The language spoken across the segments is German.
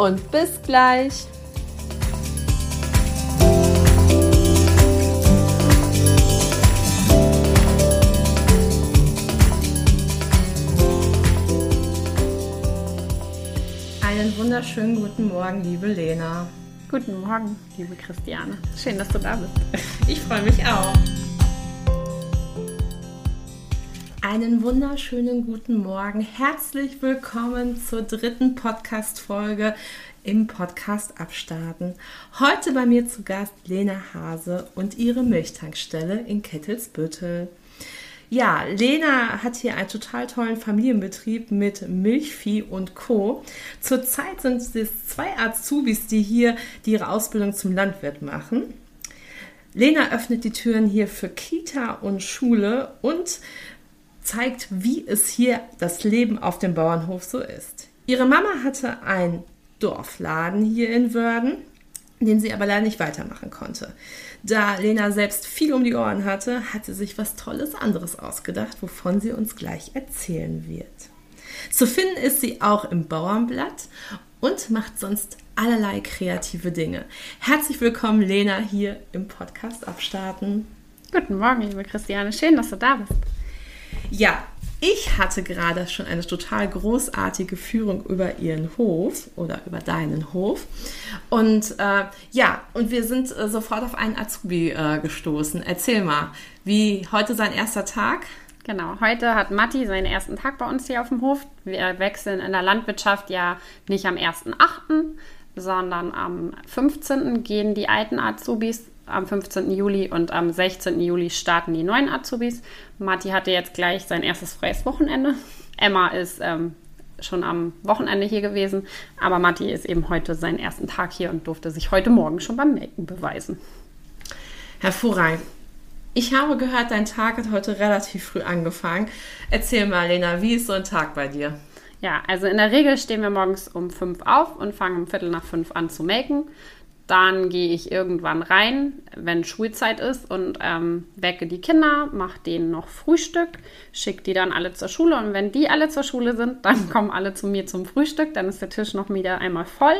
und bis gleich. Einen wunderschönen guten Morgen, liebe Lena. Guten Morgen, liebe Christiane. Schön, dass du da bist. Ich freue mich auch. Einen wunderschönen guten Morgen. Herzlich willkommen zur dritten Podcast-Folge im Podcast Abstarten. Heute bei mir zu Gast Lena Hase und ihre Milchtankstelle in Kettelsbüttel. Ja, Lena hat hier einen total tollen Familienbetrieb mit Milchvieh und Co. Zurzeit sind es zwei Azubis, die hier die ihre Ausbildung zum Landwirt machen. Lena öffnet die Türen hier für Kita und Schule und zeigt, wie es hier das Leben auf dem Bauernhof so ist. Ihre Mama hatte einen Dorfladen hier in Wörden, den sie aber leider nicht weitermachen konnte. Da Lena selbst viel um die Ohren hatte, hat sie sich was Tolles anderes ausgedacht, wovon sie uns gleich erzählen wird. Zu finden ist sie auch im Bauernblatt und macht sonst allerlei kreative Dinge. Herzlich willkommen, Lena, hier im Podcast Abstarten. Guten Morgen, liebe Christiane. Schön, dass du da bist. Ja, ich hatte gerade schon eine total großartige Führung über ihren Hof oder über deinen Hof. Und äh, ja, und wir sind äh, sofort auf einen Azubi äh, gestoßen. Erzähl mal, wie heute sein erster Tag? Genau, heute hat Matti seinen ersten Tag bei uns hier auf dem Hof. Wir wechseln in der Landwirtschaft ja nicht am 1.8., sondern am 15. gehen die alten Azubis am 15. Juli und am 16. Juli starten die neuen Azubis. Matti hatte jetzt gleich sein erstes freies Wochenende. Emma ist ähm, schon am Wochenende hier gewesen, aber Matti ist eben heute seinen ersten Tag hier und durfte sich heute Morgen schon beim Melken beweisen. Hervorragend. Ich habe gehört, dein Tag hat heute relativ früh angefangen. Erzähl mal, Lena, wie ist so ein Tag bei dir? Ja, also in der Regel stehen wir morgens um fünf auf und fangen um Viertel nach fünf an zu melken. Dann gehe ich irgendwann rein, wenn Schulzeit ist und ähm, wecke die Kinder, mache denen noch Frühstück, schicke die dann alle zur Schule und wenn die alle zur Schule sind, dann kommen alle zu mir zum Frühstück, dann ist der Tisch noch wieder einmal voll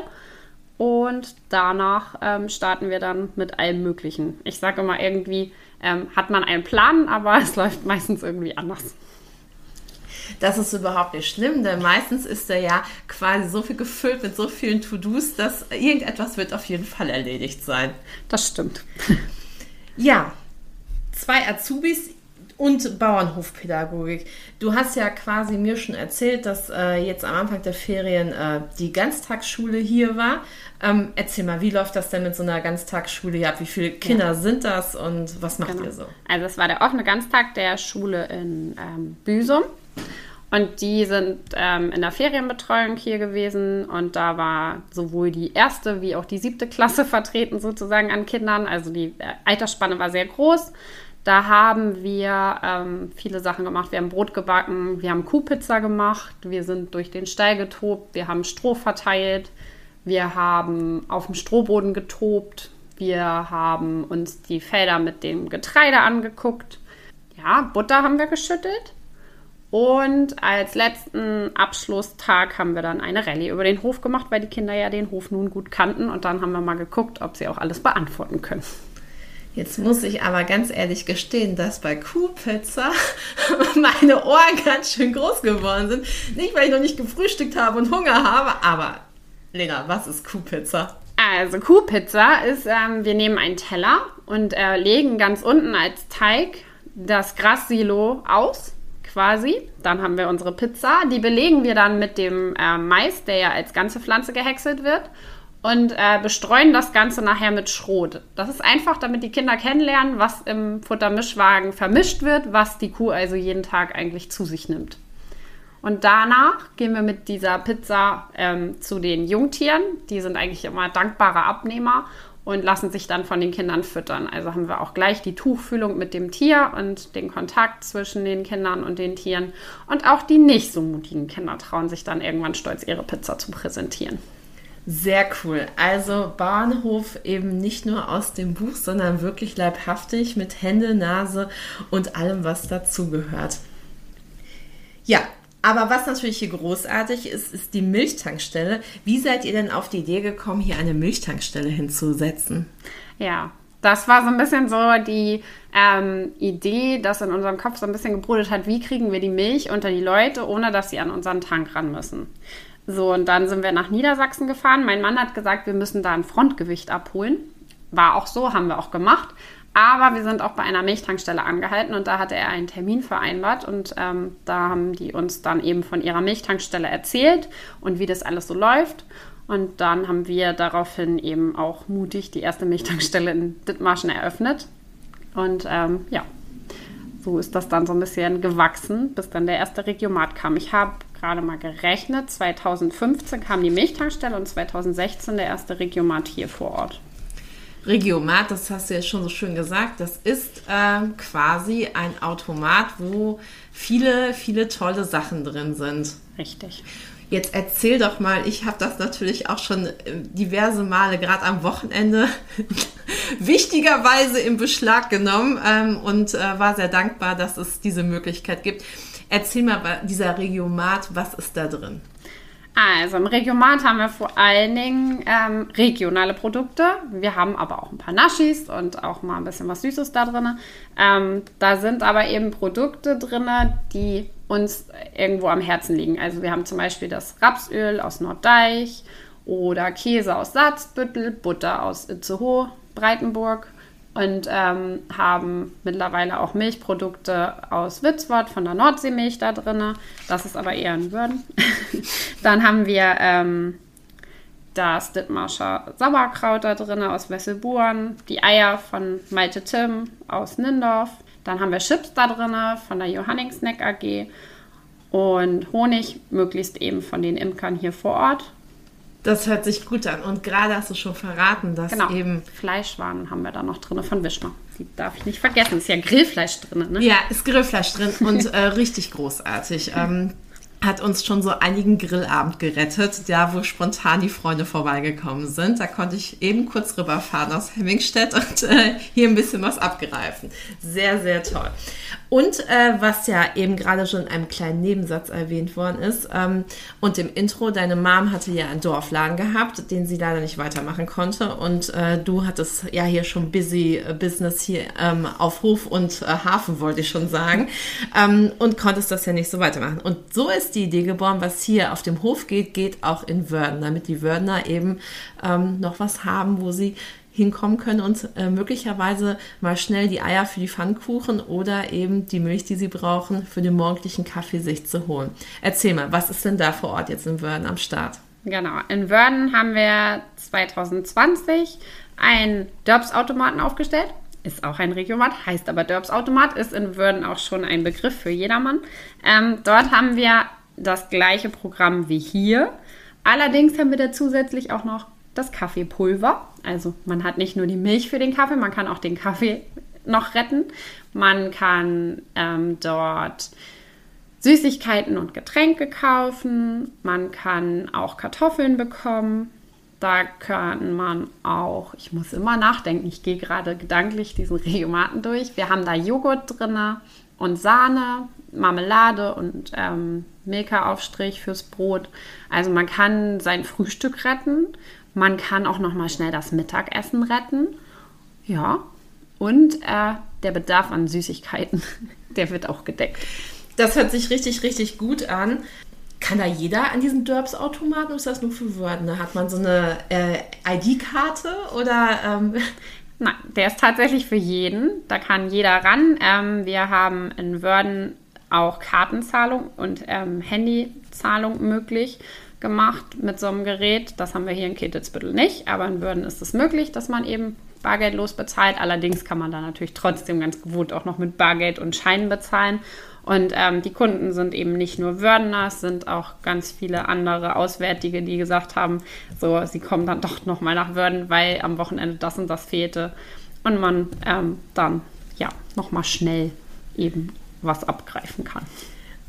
und danach ähm, starten wir dann mit allem Möglichen. Ich sage immer irgendwie, ähm, hat man einen Plan, aber es läuft meistens irgendwie anders. Das ist überhaupt nicht schlimm, denn meistens ist er ja quasi so viel gefüllt mit so vielen To-Dos, dass irgendetwas wird auf jeden Fall erledigt sein. Das stimmt. Ja, zwei Azubis und Bauernhofpädagogik. Du hast ja quasi mir schon erzählt, dass äh, jetzt am Anfang der Ferien äh, die Ganztagsschule hier war. Ähm, erzähl mal, wie läuft das denn mit so einer Ganztagsschule hier ab? Wie viele Kinder ja. sind das und was macht genau. ihr so? Also es war der offene Ganztag der Schule in ähm, Büsum. Und die sind ähm, in der Ferienbetreuung hier gewesen und da war sowohl die erste wie auch die siebte Klasse vertreten sozusagen an Kindern. Also die äh, Altersspanne war sehr groß. Da haben wir ähm, viele Sachen gemacht. Wir haben Brot gebacken, wir haben Kuhpizza gemacht, wir sind durch den Stall getobt, wir haben Stroh verteilt, wir haben auf dem Strohboden getobt, wir haben uns die Felder mit dem Getreide angeguckt. Ja, Butter haben wir geschüttelt. Und als letzten Abschlusstag haben wir dann eine Rallye über den Hof gemacht, weil die Kinder ja den Hof nun gut kannten. Und dann haben wir mal geguckt, ob sie auch alles beantworten können. Jetzt muss ich aber ganz ehrlich gestehen, dass bei Kuhpizza meine Ohren ganz schön groß geworden sind. Nicht, weil ich noch nicht gefrühstückt habe und Hunger habe, aber Lena, was ist Kuhpizza? Also Kuhpizza ist, ähm, wir nehmen einen Teller und äh, legen ganz unten als Teig das Grassilo aus quasi. Dann haben wir unsere Pizza. Die belegen wir dann mit dem äh, Mais, der ja als ganze Pflanze gehäckselt wird. Und äh, bestreuen das Ganze nachher mit Schrot. Das ist einfach, damit die Kinder kennenlernen, was im Futtermischwagen vermischt wird, was die Kuh also jeden Tag eigentlich zu sich nimmt. Und danach gehen wir mit dieser Pizza ähm, zu den Jungtieren. Die sind eigentlich immer dankbare Abnehmer und lassen sich dann von den Kindern füttern. Also haben wir auch gleich die Tuchfühlung mit dem Tier und den Kontakt zwischen den Kindern und den Tieren. Und auch die nicht so mutigen Kinder trauen sich dann irgendwann stolz ihre Pizza zu präsentieren. Sehr cool. Also Bauernhof eben nicht nur aus dem Buch, sondern wirklich leibhaftig mit Hände, Nase und allem, was dazugehört. Ja, aber was natürlich hier großartig ist, ist die Milchtankstelle. Wie seid ihr denn auf die Idee gekommen, hier eine Milchtankstelle hinzusetzen? Ja, das war so ein bisschen so die ähm, Idee, dass in unserem Kopf so ein bisschen gebrodelt hat, wie kriegen wir die Milch unter die Leute, ohne dass sie an unseren Tank ran müssen. So, und dann sind wir nach Niedersachsen gefahren. Mein Mann hat gesagt, wir müssen da ein Frontgewicht abholen. War auch so, haben wir auch gemacht. Aber wir sind auch bei einer Milchtankstelle angehalten und da hatte er einen Termin vereinbart und ähm, da haben die uns dann eben von ihrer Milchtankstelle erzählt und wie das alles so läuft. Und dann haben wir daraufhin eben auch mutig die erste Milchtankstelle in Dithmarschen eröffnet. Und ähm, ja, so ist das dann so ein bisschen gewachsen, bis dann der erste Regiomat kam. Ich habe gerade mal gerechnet, 2015 kam die Milchtankstelle und 2016 der erste Regiomat hier vor Ort. Regiomat, das hast du ja schon so schön gesagt, das ist ähm, quasi ein Automat, wo viele, viele tolle Sachen drin sind. Richtig. Jetzt erzähl doch mal, ich habe das natürlich auch schon äh, diverse Male, gerade am Wochenende, wichtigerweise in Beschlag genommen ähm, und äh, war sehr dankbar, dass es diese Möglichkeit gibt. Erzähl mal, dieser Regiomat, was ist da drin? Also im Regiomat haben wir vor allen Dingen ähm, regionale Produkte. Wir haben aber auch ein paar Naschis und auch mal ein bisschen was Süßes da drin. Ähm, da sind aber eben Produkte drin, die uns irgendwo am Herzen liegen. Also wir haben zum Beispiel das Rapsöl aus Norddeich oder Käse aus Salzbüttel, Butter aus Itzehoe, Breitenburg und ähm, haben mittlerweile auch Milchprodukte aus Witzwort von der Nordseemilch da drin. Das ist aber eher in Würden. Dann haben wir ähm, das Dithmarscher Sauerkraut da drin aus Wesselburen, die Eier von Malte Tim aus Nindorf. Dann haben wir Chips da drin von der Johanning Snack AG und Honig, möglichst eben von den Imkern hier vor Ort. Das hört sich gut an. Und gerade hast du schon verraten, dass genau. eben. Fleischwaren haben wir da noch drin von Wischmer. Die darf ich nicht vergessen. Ist ja Grillfleisch drin, ne? Ja, ist Grillfleisch drin und äh, richtig großartig. Ähm, hat uns schon so einigen Grillabend gerettet, da wo spontan die Freunde vorbeigekommen sind. Da konnte ich eben kurz rüberfahren aus Hemmingstedt und äh, hier ein bisschen was abgreifen. Sehr, sehr toll. Und äh, was ja eben gerade schon in einem kleinen Nebensatz erwähnt worden ist ähm, und im Intro, deine Mom hatte ja einen Dorfladen gehabt, den sie leider nicht weitermachen konnte und äh, du hattest ja hier schon busy äh, Business hier ähm, auf Hof und äh, Hafen, wollte ich schon sagen, ähm, und konntest das ja nicht so weitermachen. Und so ist die Idee geboren, was hier auf dem Hof geht, geht auch in Wörden, damit die Wördener eben ähm, noch was haben, wo sie hinkommen können und äh, möglicherweise mal schnell die Eier für die Pfannkuchen oder eben die Milch, die sie brauchen, für den morgendlichen Kaffee sich zu holen. Erzähl mal, was ist denn da vor Ort jetzt in Wörden am Start? Genau, in Wörden haben wir 2020 einen Dörbs-Automaten aufgestellt. Ist auch ein Regiomat, heißt aber Dörbs-Automat, ist in Wörden auch schon ein Begriff für jedermann. Ähm, dort haben wir das gleiche Programm wie hier. Allerdings haben wir da zusätzlich auch noch das Kaffeepulver. Also man hat nicht nur die Milch für den Kaffee, man kann auch den Kaffee noch retten. Man kann ähm, dort Süßigkeiten und Getränke kaufen. Man kann auch Kartoffeln bekommen. Da kann man auch, ich muss immer nachdenken, ich gehe gerade gedanklich diesen Regiomaten durch. Wir haben da Joghurt drin und Sahne, Marmelade und ähm, Milka-Aufstrich fürs Brot. Also man kann sein Frühstück retten man kann auch noch mal schnell das Mittagessen retten. Ja. Und äh, der Bedarf an Süßigkeiten, der wird auch gedeckt. Das hört sich richtig, richtig gut an. Kann da jeder an diesen Derbs-Automaten oder ist das nur für Wörden? Hat man so eine äh, ID-Karte oder? Ähm Nein, der ist tatsächlich für jeden. Da kann jeder ran. Ähm, wir haben in Wörden auch Kartenzahlung und ähm, Handyzahlung möglich gemacht mit so einem Gerät. Das haben wir hier in Ketitzbüttel nicht, aber in Würden ist es möglich, dass man eben bargeldlos bezahlt. Allerdings kann man da natürlich trotzdem ganz gewohnt auch noch mit Bargeld und Scheinen bezahlen. Und ähm, die Kunden sind eben nicht nur Wördener, es sind auch ganz viele andere Auswärtige, die gesagt haben, so, sie kommen dann doch nochmal nach Wörden, weil am Wochenende das und das fehlte. Und man ähm, dann ja nochmal schnell eben was abgreifen kann.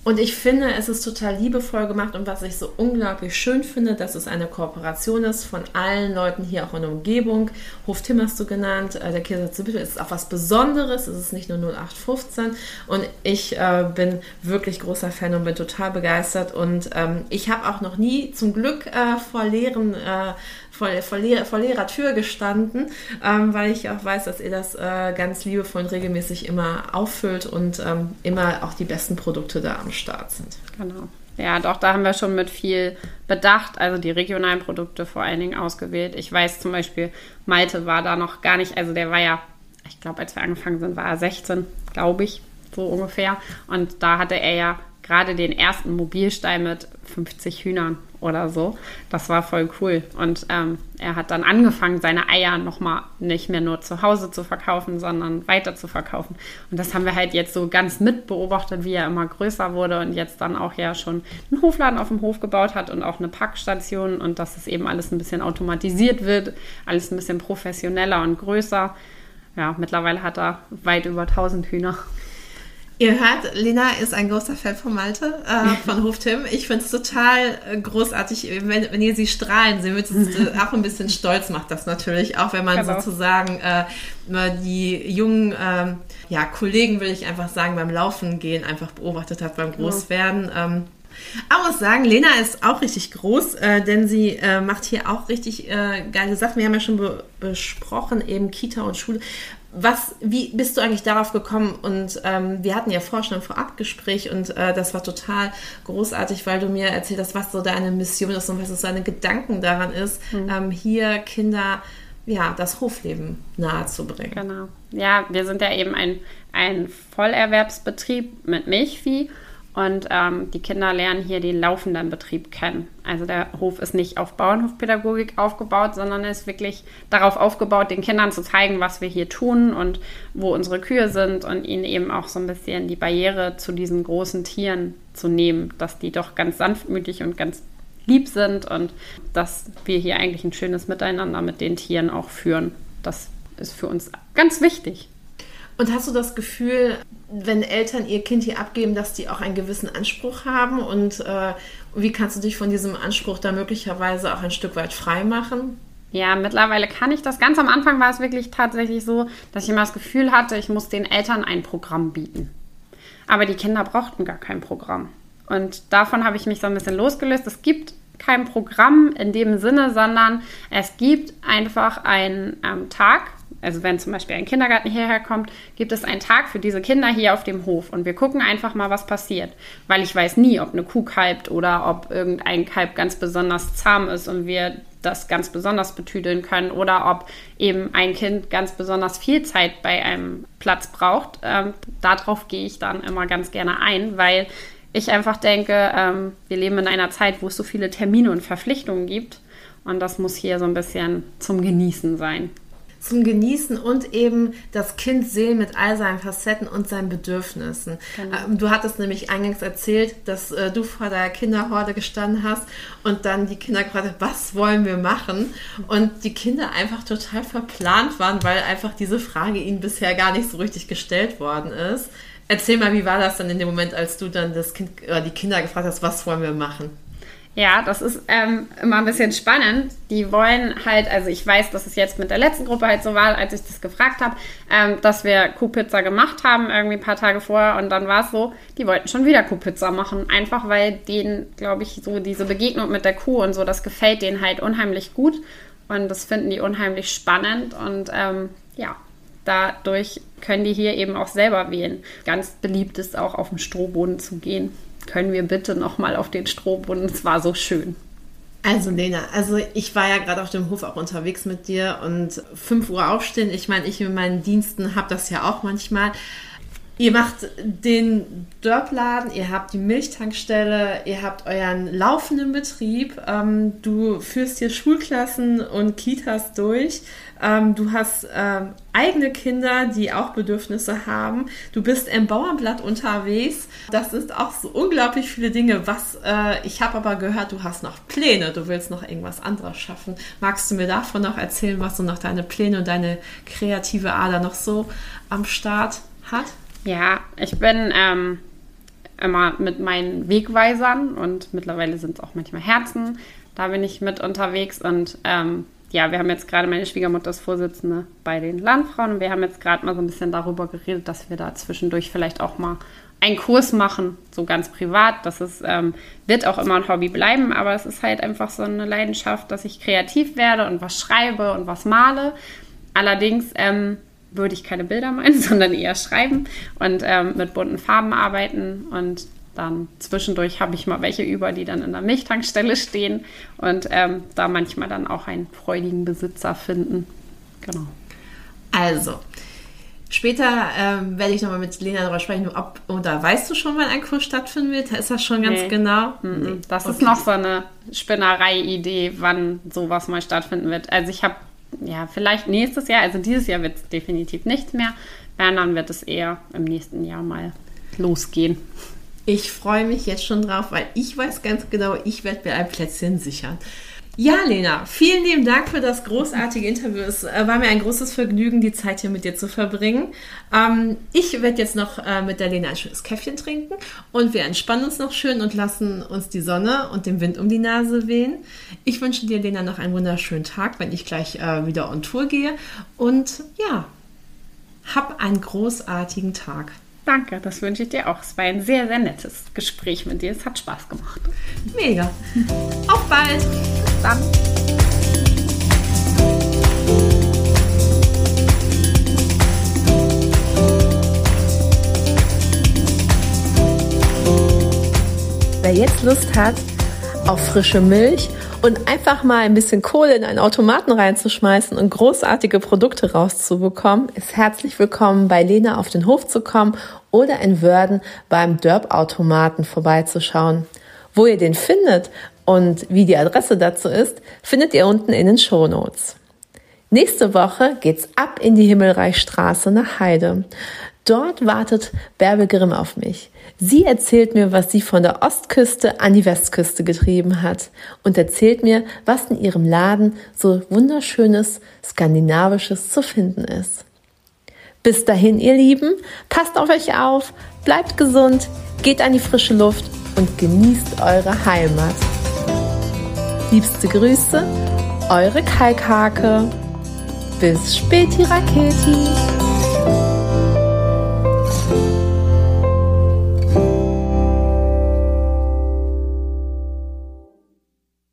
Und ich finde, es ist total liebevoll gemacht und was ich so unglaublich schön finde, dass es eine Kooperation ist von allen Leuten hier auch in der Umgebung. Hof Tim hast du genannt, äh, der Käse Zibel ist auch was Besonderes, es ist nicht nur 0815 und ich äh, bin wirklich großer Fan und bin total begeistert und ähm, ich habe auch noch nie zum Glück äh, vor leeren äh, vor, vor, vor leerer Tür gestanden, ähm, weil ich auch weiß, dass ihr das äh, ganz liebevoll und regelmäßig immer auffüllt und ähm, immer auch die besten Produkte da am Start sind. Genau. Ja, doch, da haben wir schon mit viel Bedacht, also die regionalen Produkte vor allen Dingen ausgewählt. Ich weiß zum Beispiel, Malte war da noch gar nicht, also der war ja, ich glaube, als wir angefangen sind, war er 16, glaube ich, so ungefähr. Und da hatte er ja gerade den ersten Mobilstall mit 50 Hühnern oder so. Das war voll cool. Und ähm, er hat dann angefangen, seine Eier nochmal nicht mehr nur zu Hause zu verkaufen, sondern weiter zu verkaufen. Und das haben wir halt jetzt so ganz mitbeobachtet, wie er immer größer wurde und jetzt dann auch ja schon einen Hofladen auf dem Hof gebaut hat und auch eine Packstation und dass es eben alles ein bisschen automatisiert wird, alles ein bisschen professioneller und größer. Ja, mittlerweile hat er weit über 1000 Hühner. Ihr hört, Lena ist ein großer Fan von Malte, äh, von Hof Tim. Ich finde es total äh, großartig, wenn, wenn ihr sie strahlen seht. Äh, auch ein bisschen stolz macht das natürlich, auch wenn man genau. sozusagen äh, die jungen ähm, ja, Kollegen, will ich einfach sagen, beim Laufen gehen einfach beobachtet hat, beim genau. Großwerden. Genau. Ähm, aber muss sagen, Lena ist auch richtig groß, äh, denn sie äh, macht hier auch richtig äh, geile Sachen. Wir haben ja schon be besprochen, eben Kita und Schule was, wie bist du eigentlich darauf gekommen? Und ähm, wir hatten ja vorher schon ein Vorabgespräch und äh, das war total großartig, weil du mir erzählt hast, was so deine Mission ist und was so deine Gedanken daran ist, mhm. ähm, hier Kinder ja, das Hofleben nahezubringen. Genau. Ja, wir sind ja eben ein, ein Vollerwerbsbetrieb mit Milchvieh und ähm, die Kinder lernen hier den laufenden Betrieb kennen. Also der Hof ist nicht auf Bauernhofpädagogik aufgebaut, sondern ist wirklich darauf aufgebaut, den Kindern zu zeigen, was wir hier tun und wo unsere Kühe sind und ihnen eben auch so ein bisschen die Barriere zu diesen großen Tieren zu nehmen, dass die doch ganz sanftmütig und ganz lieb sind und dass wir hier eigentlich ein schönes Miteinander mit den Tieren auch führen. Das ist für uns ganz wichtig. Und hast du das Gefühl, wenn Eltern ihr Kind hier abgeben, dass die auch einen gewissen Anspruch haben? Und äh, wie kannst du dich von diesem Anspruch da möglicherweise auch ein Stück weit frei machen? Ja, mittlerweile kann ich das. Ganz am Anfang war es wirklich tatsächlich so, dass ich immer das Gefühl hatte, ich muss den Eltern ein Programm bieten. Aber die Kinder brauchten gar kein Programm. Und davon habe ich mich so ein bisschen losgelöst. Es gibt kein Programm in dem Sinne, sondern es gibt einfach einen ähm, Tag, also wenn zum Beispiel ein Kindergarten hierher kommt, gibt es einen Tag für diese Kinder hier auf dem Hof und wir gucken einfach mal, was passiert. Weil ich weiß nie, ob eine Kuh kalbt oder ob irgendein Kalb ganz besonders zahm ist und wir das ganz besonders betüdeln können oder ob eben ein Kind ganz besonders viel Zeit bei einem Platz braucht. Ähm, darauf gehe ich dann immer ganz gerne ein, weil ich einfach denke, ähm, wir leben in einer Zeit, wo es so viele Termine und Verpflichtungen gibt und das muss hier so ein bisschen zum Genießen sein zum Genießen und eben das Kind sehen mit all seinen Facetten und seinen Bedürfnissen. Genau. Ähm, du hattest nämlich eingangs erzählt, dass äh, du vor der Kinderhorde gestanden hast und dann die Kinder gefragt was wollen wir machen? Und die Kinder einfach total verplant waren, weil einfach diese Frage ihnen bisher gar nicht so richtig gestellt worden ist. Erzähl mal, wie war das dann in dem Moment, als du dann das Kind oder die Kinder gefragt hast, was wollen wir machen? Ja, das ist ähm, immer ein bisschen spannend. Die wollen halt, also ich weiß, dass es jetzt mit der letzten Gruppe halt so war, als ich das gefragt habe, ähm, dass wir Kuhpizza gemacht haben, irgendwie ein paar Tage vorher. Und dann war es so, die wollten schon wieder Kuhpizza machen. Einfach weil denen, glaube ich, so diese Begegnung mit der Kuh und so, das gefällt denen halt unheimlich gut. Und das finden die unheimlich spannend. Und ähm, ja, dadurch können die hier eben auch selber wählen. Ganz beliebt ist auch auf dem Strohboden zu gehen können wir bitte nochmal auf den Strohboden? Es war so schön. Also Lena, also ich war ja gerade auf dem Hof auch unterwegs mit dir und 5 Uhr aufstehen, ich meine, ich mit meinen Diensten habe das ja auch manchmal. Ihr macht den Dörpladen, ihr habt die Milchtankstelle, ihr habt euren laufenden Betrieb, ähm, du führst hier Schulklassen und Kitas durch, ähm, du hast ähm, eigene Kinder, die auch Bedürfnisse haben, du bist im Bauernblatt unterwegs. Das ist auch so unglaublich viele Dinge. Was äh, ich habe aber gehört, du hast noch Pläne, du willst noch irgendwas anderes schaffen. Magst du mir davon noch erzählen, was so noch deine Pläne und deine kreative Ader noch so am Start hat? Ja, ich bin ähm, immer mit meinen Wegweisern und mittlerweile sind es auch manchmal Herzen. Da bin ich mit unterwegs und ähm, ja, wir haben jetzt gerade, meine Schwiegermutter ist Vorsitzende bei den Landfrauen und wir haben jetzt gerade mal so ein bisschen darüber geredet, dass wir da zwischendurch vielleicht auch mal einen Kurs machen, so ganz privat. Das ist, ähm, wird auch immer ein Hobby bleiben, aber es ist halt einfach so eine Leidenschaft, dass ich kreativ werde und was schreibe und was male. Allerdings ähm, würde ich keine Bilder meinen, sondern eher schreiben und ähm, mit bunten Farben arbeiten. Und dann zwischendurch habe ich mal welche über, die dann in der Milchtankstelle stehen und ähm, da manchmal dann auch einen freudigen Besitzer finden. Genau. Also, Später ähm, werde ich nochmal mit Lena darüber sprechen, ob oder weißt du schon, wann ein Kurs stattfinden wird? Ist das schon ganz nee. genau? Nee. Das okay. ist noch so eine Spinnerei-Idee, wann sowas mal stattfinden wird. Also ich habe ja, vielleicht nächstes Jahr, also dieses Jahr wird es definitiv nichts mehr. Wenn, dann wird es eher im nächsten Jahr mal losgehen. Ich freue mich jetzt schon drauf, weil ich weiß ganz genau, ich werde mir ein Plätzchen sichern. Ja, Lena, vielen lieben Dank für das großartige Interview. Es äh, war mir ein großes Vergnügen, die Zeit hier mit dir zu verbringen. Ähm, ich werde jetzt noch äh, mit der Lena ein schönes Käffchen trinken und wir entspannen uns noch schön und lassen uns die Sonne und den Wind um die Nase wehen. Ich wünsche dir, Lena, noch einen wunderschönen Tag, wenn ich gleich äh, wieder on Tour gehe. Und ja, hab einen großartigen Tag. Danke, das wünsche ich dir auch. Es war ein sehr, sehr nettes Gespräch mit dir. Es hat Spaß gemacht. Mega. Auf bald. Bis dann. Wer jetzt Lust hat auf frische Milch und einfach mal ein bisschen Kohle in einen Automaten reinzuschmeißen und großartige Produkte rauszubekommen, ist herzlich willkommen bei Lena auf den Hof zu kommen oder in Wörden beim Dörp-Automaten vorbeizuschauen. Wo ihr den findet und wie die Adresse dazu ist, findet ihr unten in den Shownotes. Nächste Woche geht's ab in die Himmelreichstraße nach Heide. Dort wartet Bärbe Grimm auf mich. Sie erzählt mir, was sie von der Ostküste an die Westküste getrieben hat und erzählt mir, was in ihrem Laden so wunderschönes skandinavisches zu finden ist. Bis dahin, ihr Lieben, passt auf euch auf, bleibt gesund, geht an die frische Luft und genießt eure Heimat. Liebste Grüße, eure Kalkhake. Bis späti Raketi.